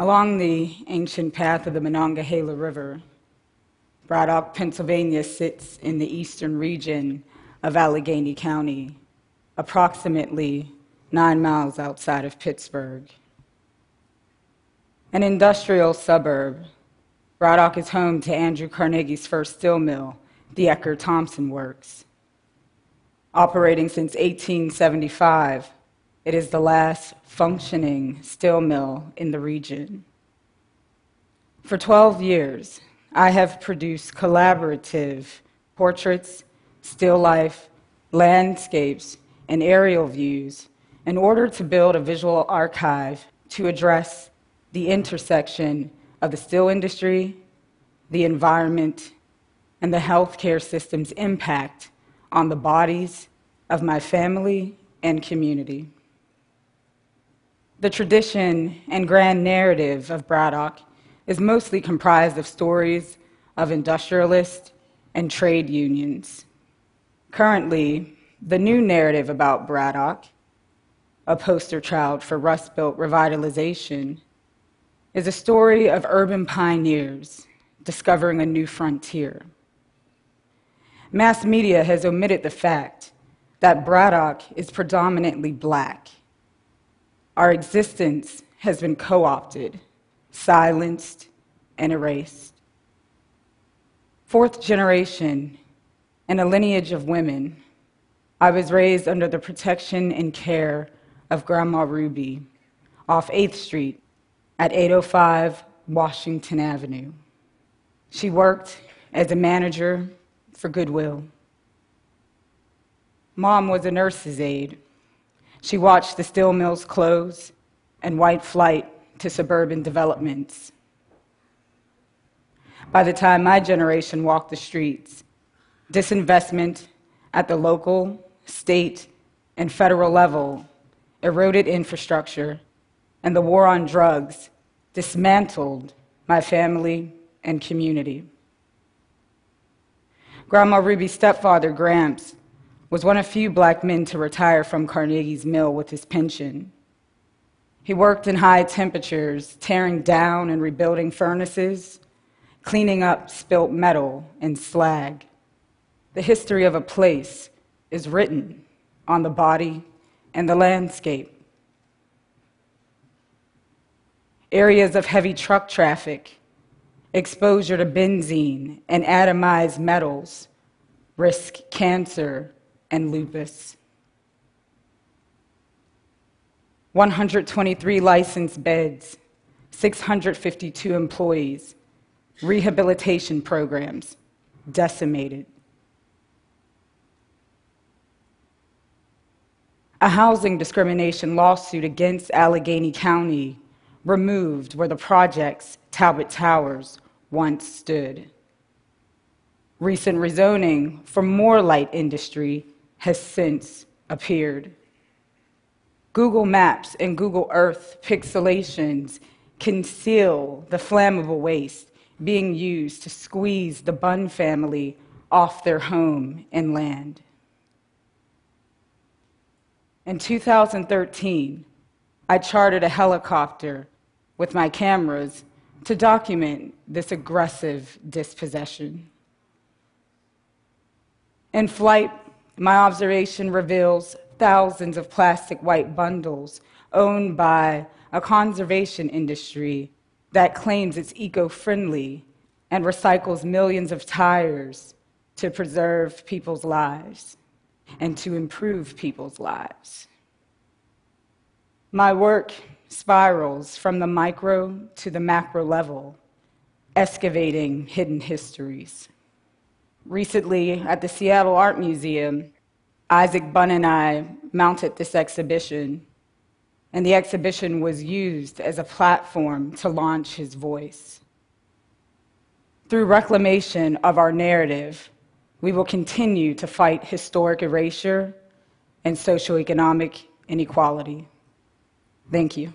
Along the ancient path of the Monongahela River, Braddock, Pennsylvania sits in the eastern region of Allegheny County, approximately nine miles outside of Pittsburgh. An industrial suburb, Braddock is home to Andrew Carnegie's first steel mill, the Edgar Thomson Works. Operating since 1875, it is the last functioning steel mill in the region. For 12 years, I have produced collaborative portraits, still life, landscapes, and aerial views in order to build a visual archive to address the intersection of the steel industry, the environment, and the healthcare system's impact on the bodies of my family and community. The tradition and grand narrative of Braddock is mostly comprised of stories of industrialists and trade unions. Currently, the new narrative about Braddock, a poster child for Rust Belt revitalization, is a story of urban pioneers discovering a new frontier. Mass media has omitted the fact that Braddock is predominantly black. Our existence has been co opted, silenced, and erased. Fourth generation in a lineage of women, I was raised under the protection and care of Grandma Ruby off 8th Street at 805 Washington Avenue. She worked as a manager for Goodwill. Mom was a nurse's aide. She watched the steel mills close and white flight to suburban developments. By the time my generation walked the streets, disinvestment at the local, state, and federal level eroded infrastructure and the war on drugs dismantled my family and community. Grandma Ruby's stepfather, Gramps, was one of few black men to retire from Carnegie's mill with his pension. He worked in high temperatures, tearing down and rebuilding furnaces, cleaning up spilt metal and slag. The history of a place is written on the body and the landscape. areas of heavy truck traffic, exposure to benzene and atomized metals risk cancer and lupus. 123 licensed beds, 652 employees, rehabilitation programs decimated. A housing discrimination lawsuit against Allegheny County removed where the project's Talbot Towers once stood. Recent rezoning for more light industry has since appeared. Google Maps and Google Earth pixelations conceal the flammable waste being used to squeeze the Bunn family off their home and land. In 2013, I chartered a helicopter with my cameras to document this aggressive dispossession. In flight, my observation reveals thousands of plastic white bundles owned by a conservation industry that claims it's eco friendly and recycles millions of tires to preserve people's lives and to improve people's lives. My work spirals from the micro to the macro level, excavating hidden histories. Recently, at the Seattle Art Museum, Isaac Bunn and I mounted this exhibition, and the exhibition was used as a platform to launch his voice. Through reclamation of our narrative, we will continue to fight historic erasure and socioeconomic inequality. Thank you.